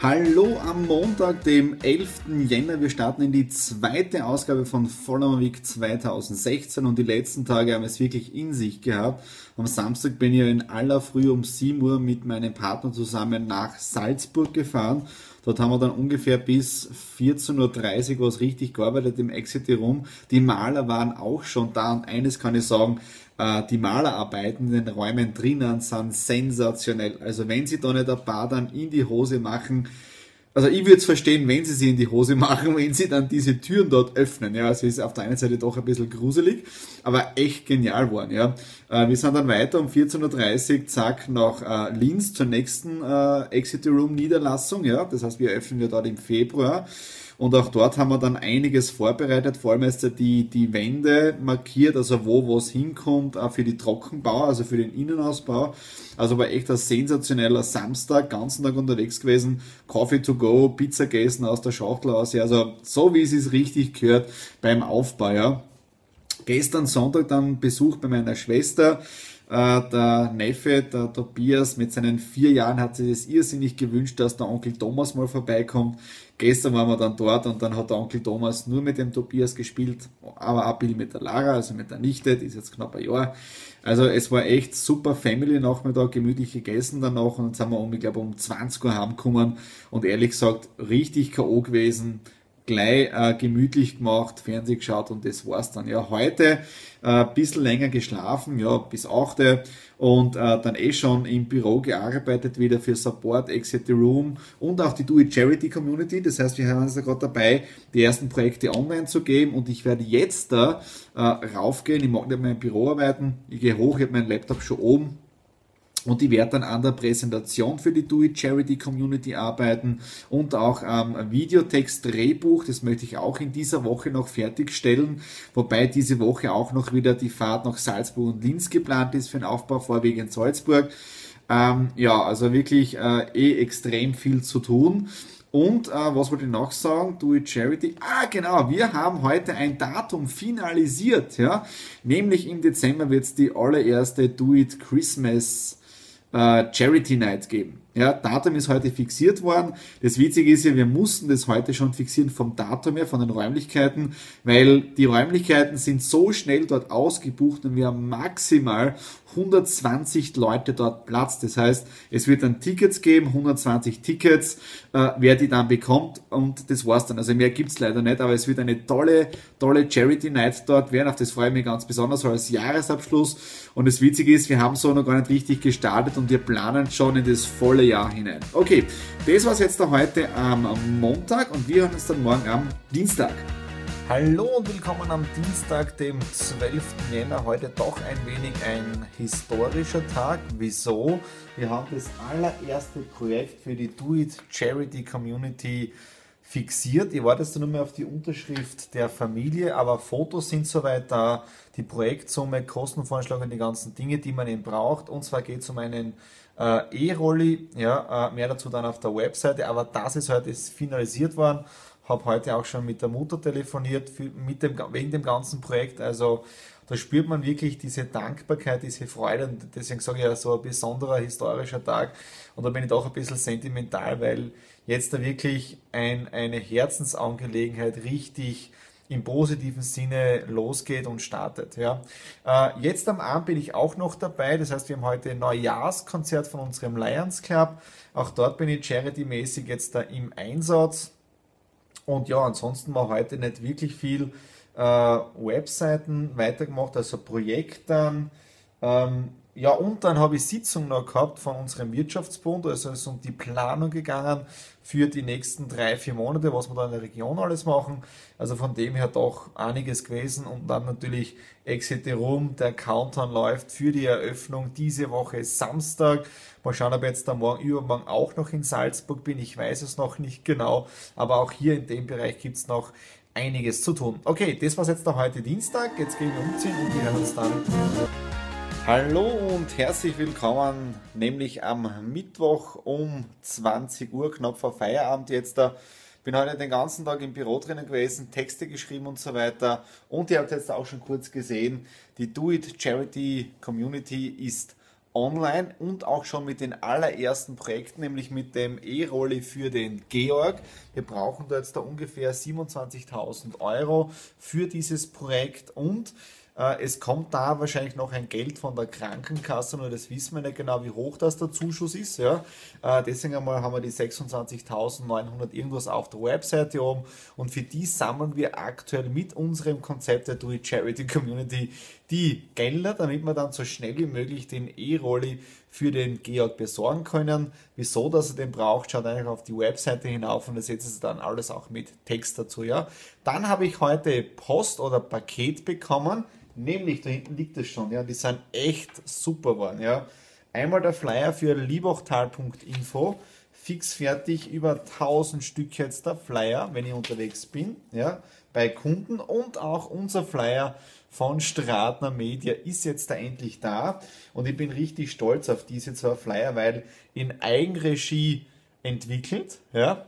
Hallo am Montag, dem 11. Jänner. Wir starten in die zweite Ausgabe von Follower Week 2016 und die letzten Tage haben es wirklich in sich gehabt. Am Samstag bin ich in aller Früh um 7 Uhr mit meinem Partner zusammen nach Salzburg gefahren. Dort haben wir dann ungefähr bis 14.30 Uhr was richtig gearbeitet im Exit Room. Die Maler waren auch schon da und eines kann ich sagen, die Malerarbeiten in den Räumen drinnen sind sensationell. Also wenn sie da nicht ein paar dann in die Hose machen, also ich würde es verstehen, wenn sie sie in die Hose machen, wenn sie dann diese Türen dort öffnen. Ja, also ist auf der einen Seite doch ein bisschen gruselig, aber echt genial worden. Ja, äh, wir sind dann weiter um 14.30 Uhr, zack, nach äh, Linz zur nächsten Exit Room Niederlassung. Ja, das heißt, wir öffnen ja dort im Februar. Und auch dort haben wir dann einiges vorbereitet, vor allem jetzt die, die Wände markiert, also wo was hinkommt, auch für die Trockenbau, also für den Innenausbau. Also war echt ein sensationeller Samstag, ganzen Tag unterwegs gewesen, Coffee to go, Pizza gegessen aus der Schachtel aus, also so wie es ist richtig gehört beim Aufbau, ja. Gestern Sonntag dann Besuch bei meiner Schwester, der Neffe, der Tobias, mit seinen vier Jahren hat sich das irrsinnig gewünscht, dass der Onkel Thomas mal vorbeikommt. Gestern waren wir dann dort und dann hat der Onkel Thomas nur mit dem Tobias gespielt, aber auch ein mit der Lara, also mit der Nichte, die ist jetzt knapp ein Jahr. Also es war echt super Family-Nachmittag, gemütlich gegessen danach und dann sind wir um, ich glaube, um 20 Uhr heimgekommen und ehrlich gesagt richtig K.O. gewesen gleich äh, gemütlich gemacht, Fernseh geschaut und das war's dann. Ja, heute äh, bisschen länger geschlafen, ja, bis 8 und äh, dann eh schon im Büro gearbeitet, wieder für Support, Exit the Room und auch die Do It Charity Community. Das heißt, wir haben uns da gerade dabei, die ersten Projekte online zu geben und ich werde jetzt da äh, raufgehen. Ich mag nicht mehr im Büro arbeiten. Ich gehe hoch, ich habe meinen Laptop schon oben und ich werde dann an der Präsentation für die Do It Charity Community arbeiten und auch am Videotext-Drehbuch. Das möchte ich auch in dieser Woche noch fertigstellen. Wobei diese Woche auch noch wieder die Fahrt nach Salzburg und Linz geplant ist für den Aufbau vorwiegend Salzburg. Ähm, ja, also wirklich äh, eh extrem viel zu tun. Und äh, was wollte ich noch sagen? Do It Charity. Ah, genau, wir haben heute ein Datum finalisiert, ja. Nämlich im Dezember wird es die allererste Do It Christmas äh, Charity Night geben. Ja, Datum ist heute fixiert worden. Das Witzige ist ja, wir mussten das heute schon fixieren vom Datum her, von den Räumlichkeiten, weil die Räumlichkeiten sind so schnell dort ausgebucht und wir haben maximal 120 Leute dort Platz. Das heißt, es wird dann Tickets geben, 120 Tickets, äh, wer die dann bekommt und das war's dann. Also mehr gibt's leider nicht, aber es wird eine tolle, tolle Charity Night dort werden. Auf das freue ich mich ganz besonders als Jahresabschluss. Und das Witzige ist, wir haben so noch gar nicht richtig gestartet und wir planen schon in das volle Jahr hinein. Okay, das war's jetzt da heute am Montag und wir hören uns dann morgen am Dienstag. Hallo und willkommen am Dienstag, dem 12. Jänner. Heute doch ein wenig ein historischer Tag. Wieso? Wir haben das allererste Projekt für die Do It Charity Community fixiert. Ich warte jetzt nur mehr auf die Unterschrift der Familie, aber Fotos sind soweit da, die Projektsumme, Kostenvorschläge und die ganzen Dinge, die man eben braucht. Und zwar geht es um einen äh, E-Rolli, ja, äh, mehr dazu dann auf der Webseite, aber das ist heute ist finalisiert worden habe heute auch schon mit der Mutter telefoniert für, mit dem, wegen dem ganzen Projekt. Also da spürt man wirklich diese Dankbarkeit, diese Freude und deswegen sage ich ja so ein besonderer historischer Tag und da bin ich doch ein bisschen sentimental, weil jetzt da wirklich ein, eine Herzensangelegenheit richtig im positiven Sinne losgeht und startet. Ja. Äh, jetzt am Abend bin ich auch noch dabei. Das heißt, wir haben heute ein Neujahrskonzert von unserem Lions Club. Auch dort bin ich charity-mäßig jetzt da im Einsatz. Und ja, ansonsten war heute nicht wirklich viel äh, Webseiten weitergemacht, also Projekten. Ähm, ja, und dann habe ich Sitzung noch gehabt von unserem Wirtschaftsbund, also es ist um die Planung gegangen für die nächsten drei, vier Monate, was wir da in der Region alles machen. Also von dem her doch einiges gewesen und dann natürlich Exit Room, der Countdown läuft für die Eröffnung diese Woche Samstag. Mal schauen, ob ich jetzt da morgen, übermorgen auch noch in Salzburg bin. Ich weiß es noch nicht genau, aber auch hier in dem Bereich gibt es noch einiges zu tun. Okay, das war jetzt der heute Dienstag. Jetzt gehen wir umziehen und wir hören uns dann Hallo und herzlich willkommen, nämlich am Mittwoch um 20 Uhr, knapp vor Feierabend jetzt da. Bin heute den ganzen Tag im Büro drinnen gewesen, Texte geschrieben und so weiter. Und ihr habt jetzt auch schon kurz gesehen, die Do It Charity Community ist online und auch schon mit den allerersten Projekten, nämlich mit dem E-Rolli für den Georg. Wir brauchen da jetzt da ungefähr 27.000 Euro für dieses Projekt und es kommt da wahrscheinlich noch ein Geld von der Krankenkasse, nur das wissen wir nicht genau, wie hoch das der Zuschuss ist. Ja. Äh, deswegen einmal haben wir die 26.900 irgendwas auf der Webseite oben und für die sammeln wir aktuell mit unserem Konzept der Do It Charity Community die Gelder, damit wir dann so schnell wie möglich den E-Rolli für den Georg besorgen können. Wieso, dass er den braucht, schaut einfach auf die Webseite hinauf und da seht ihr dann alles auch mit Text dazu. Ja. Dann habe ich heute Post oder Paket bekommen. Nämlich, da hinten liegt es schon, ja, die sind echt super geworden, ja. Einmal der Flyer für liebachtal.info, fix fertig, über 1000 Stück jetzt der Flyer, wenn ich unterwegs bin, ja, bei Kunden und auch unser Flyer von Stratner Media ist jetzt da endlich da und ich bin richtig stolz auf diese zwei Flyer, weil in Eigenregie entwickelt, ja,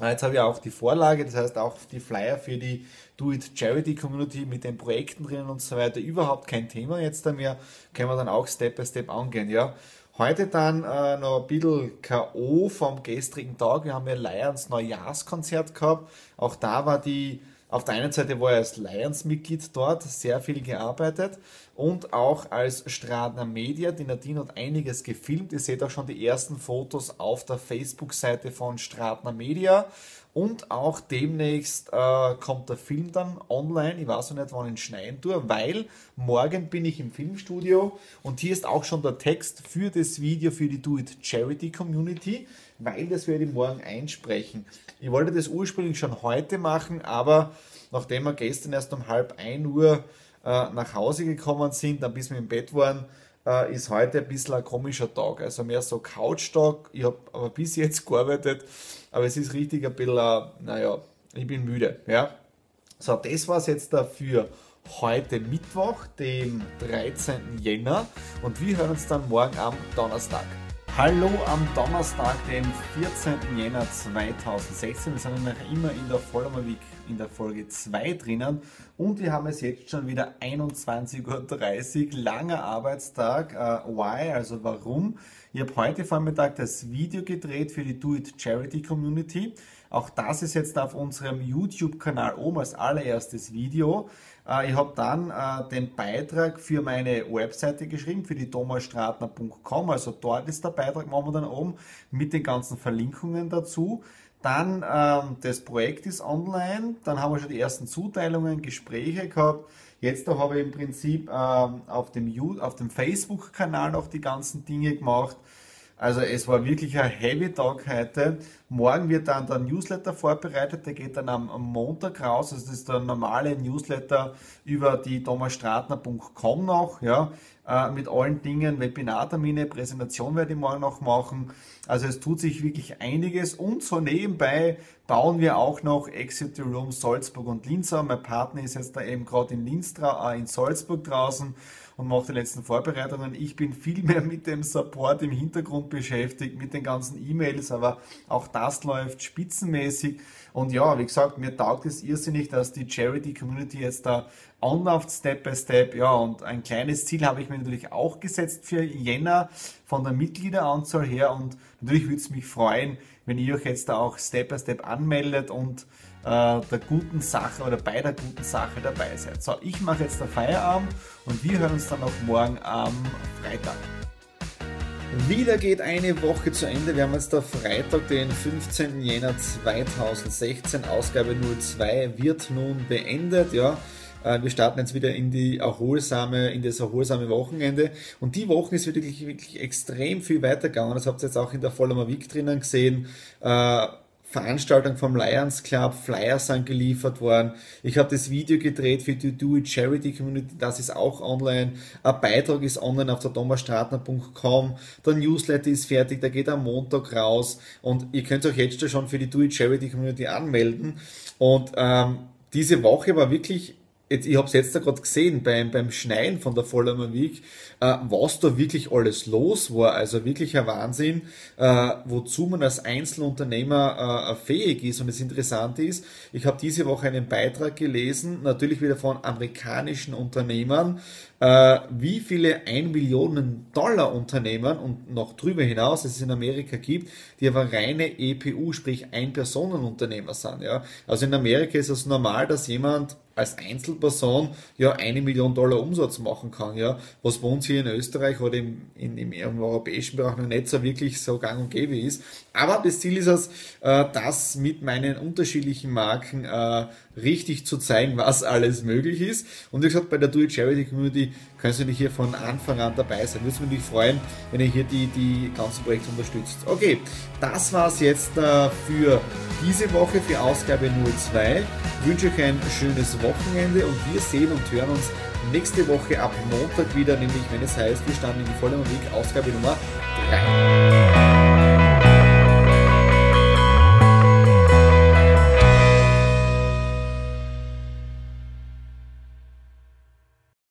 Jetzt habe ich auch die Vorlage, das heißt auch die Flyer für die Do It Charity Community mit den Projekten drinnen und so weiter. Überhaupt kein Thema jetzt da mehr. Können wir dann auch Step by Step angehen, ja. Heute dann äh, noch ein bisschen K.O. vom gestrigen Tag. Wir haben ja Lions Neujahrskonzert gehabt. Auch da war die auf der einen Seite war er als Lions-Mitglied dort, sehr viel gearbeitet und auch als Stradner Media. Die Nadine hat einiges gefilmt. Ihr seht auch schon die ersten Fotos auf der Facebook-Seite von Stradner Media. Und auch demnächst äh, kommt der Film dann online. Ich weiß noch nicht, wann ich schneiden tue, weil morgen bin ich im Filmstudio und hier ist auch schon der Text für das Video für die Do It Charity Community, weil das werde ich morgen einsprechen. Ich wollte das ursprünglich schon heute machen, aber nachdem wir gestern erst um halb ein Uhr nach Hause gekommen sind, dann bis wir im Bett waren, äh, ist heute ein bisschen ein komischer Tag. Also mehr so Couch-Tag. Ich habe aber bis jetzt gearbeitet, aber es ist richtig ein bisschen, äh, naja, ich bin müde. Ja? So, das war es jetzt dafür heute Mittwoch, dem 13. Jänner und wir hören uns dann morgen am Donnerstag. Hallo am Donnerstag, dem 14. Jänner 2016. Wir sind noch immer in der Vollmer Week in der Folge 2 drinnen und wir haben es jetzt schon wieder 21.30 Uhr, langer Arbeitstag. Uh, why? Also warum? Ich habe heute Vormittag das Video gedreht für die Do It Charity Community. Auch das ist jetzt auf unserem YouTube-Kanal oben als allererstes Video. Äh, ich habe dann äh, den Beitrag für meine Webseite geschrieben, für die thomasstratner.com. Also dort ist der Beitrag momentan oben mit den ganzen Verlinkungen dazu. Dann ähm, das Projekt ist online, dann haben wir schon die ersten Zuteilungen, Gespräche gehabt. Jetzt habe ich im Prinzip ähm, auf dem, auf dem Facebook-Kanal noch die ganzen Dinge gemacht. Also es war wirklich ein heavy Tag heute. Morgen wird dann der Newsletter vorbereitet, der geht dann am, Montag raus. Also das ist der normale Newsletter über die thomasstratner.com noch, ja, äh, mit allen Dingen, Webinartermine, Präsentation werde ich morgen noch machen. Also es tut sich wirklich einiges und so nebenbei bauen wir auch noch Exit Room Salzburg und Linz. Mein Partner ist jetzt da eben gerade in Linz, äh, in Salzburg draußen und mache die letzten Vorbereitungen. Ich bin viel mehr mit dem Support im Hintergrund beschäftigt, mit den ganzen E-Mails, aber auch das läuft spitzenmäßig. Und ja, wie gesagt, mir taugt es irrsinnig, dass die Charity Community jetzt da anläuft, Step by Step. Ja, und ein kleines Ziel habe ich mir natürlich auch gesetzt für Jänner von der Mitgliederanzahl her. Und natürlich würde es mich freuen, wenn ihr euch jetzt da auch Step by Step anmeldet und äh, der guten Sache oder bei der guten Sache dabei seid. So, ich mache jetzt den Feierabend und wir hören uns dann auch morgen am Freitag. Wieder geht eine Woche zu Ende. Wir haben jetzt der Freitag, den 15. Jänner 2016. Ausgabe 02 wird nun beendet. Ja, wir starten jetzt wieder in die erholsame, in das erholsame Wochenende. Und die Woche ist wirklich, wirklich extrem viel weitergegangen. Das habt ihr jetzt auch in der Vollmer Week drinnen gesehen. Äh, Veranstaltung vom Lions Club, Flyers sind geliefert worden. Ich habe das Video gedreht für die Do It Charity Community, das ist auch online. Ein Beitrag ist online auf der thomasstratner.com. Der Newsletter ist fertig, der geht am Montag raus und ihr könnt euch jetzt schon für die Do It Charity Community anmelden. Und ähm, diese Woche war wirklich jetzt, ich habe es jetzt da gerade gesehen beim, beim Schneien von der Vollmer Week, äh, was da wirklich alles los war. Also wirklich ein Wahnsinn, äh, wozu man als Einzelunternehmer äh, fähig ist. Und das Interessante ist, ich habe diese Woche einen Beitrag gelesen, natürlich wieder von amerikanischen Unternehmern, äh, wie viele 1 Millionen Dollar Unternehmen und noch drüber hinaus es in Amerika gibt, die aber reine EPU, sprich Ein-Personen-Unternehmer sind. Ja? Also in Amerika ist es normal, dass jemand als Einzelperson ja eine Million Dollar Umsatz machen kann, ja, was bei uns hier in Österreich oder im, in, im, im europäischen Bereich noch nicht so wirklich so gang und gäbe ist. Aber das Ziel ist es, äh, das mit meinen unterschiedlichen Marken äh, richtig zu zeigen, was alles möglich ist. Und wie gesagt, bei der It Charity Community kannst du dich hier von Anfang an dabei sein. Würde mich freuen, wenn ihr hier die, die ganzen Projekte unterstützt. Okay, das war's jetzt äh, für diese Woche, für Ausgabe 02. Ich wünsche euch ein schönes Wochenende und wir sehen und hören uns nächste Woche ab Montag wieder, nämlich wenn es heißt, wir standen in die volle Musik, Ausgabe Nummer 3.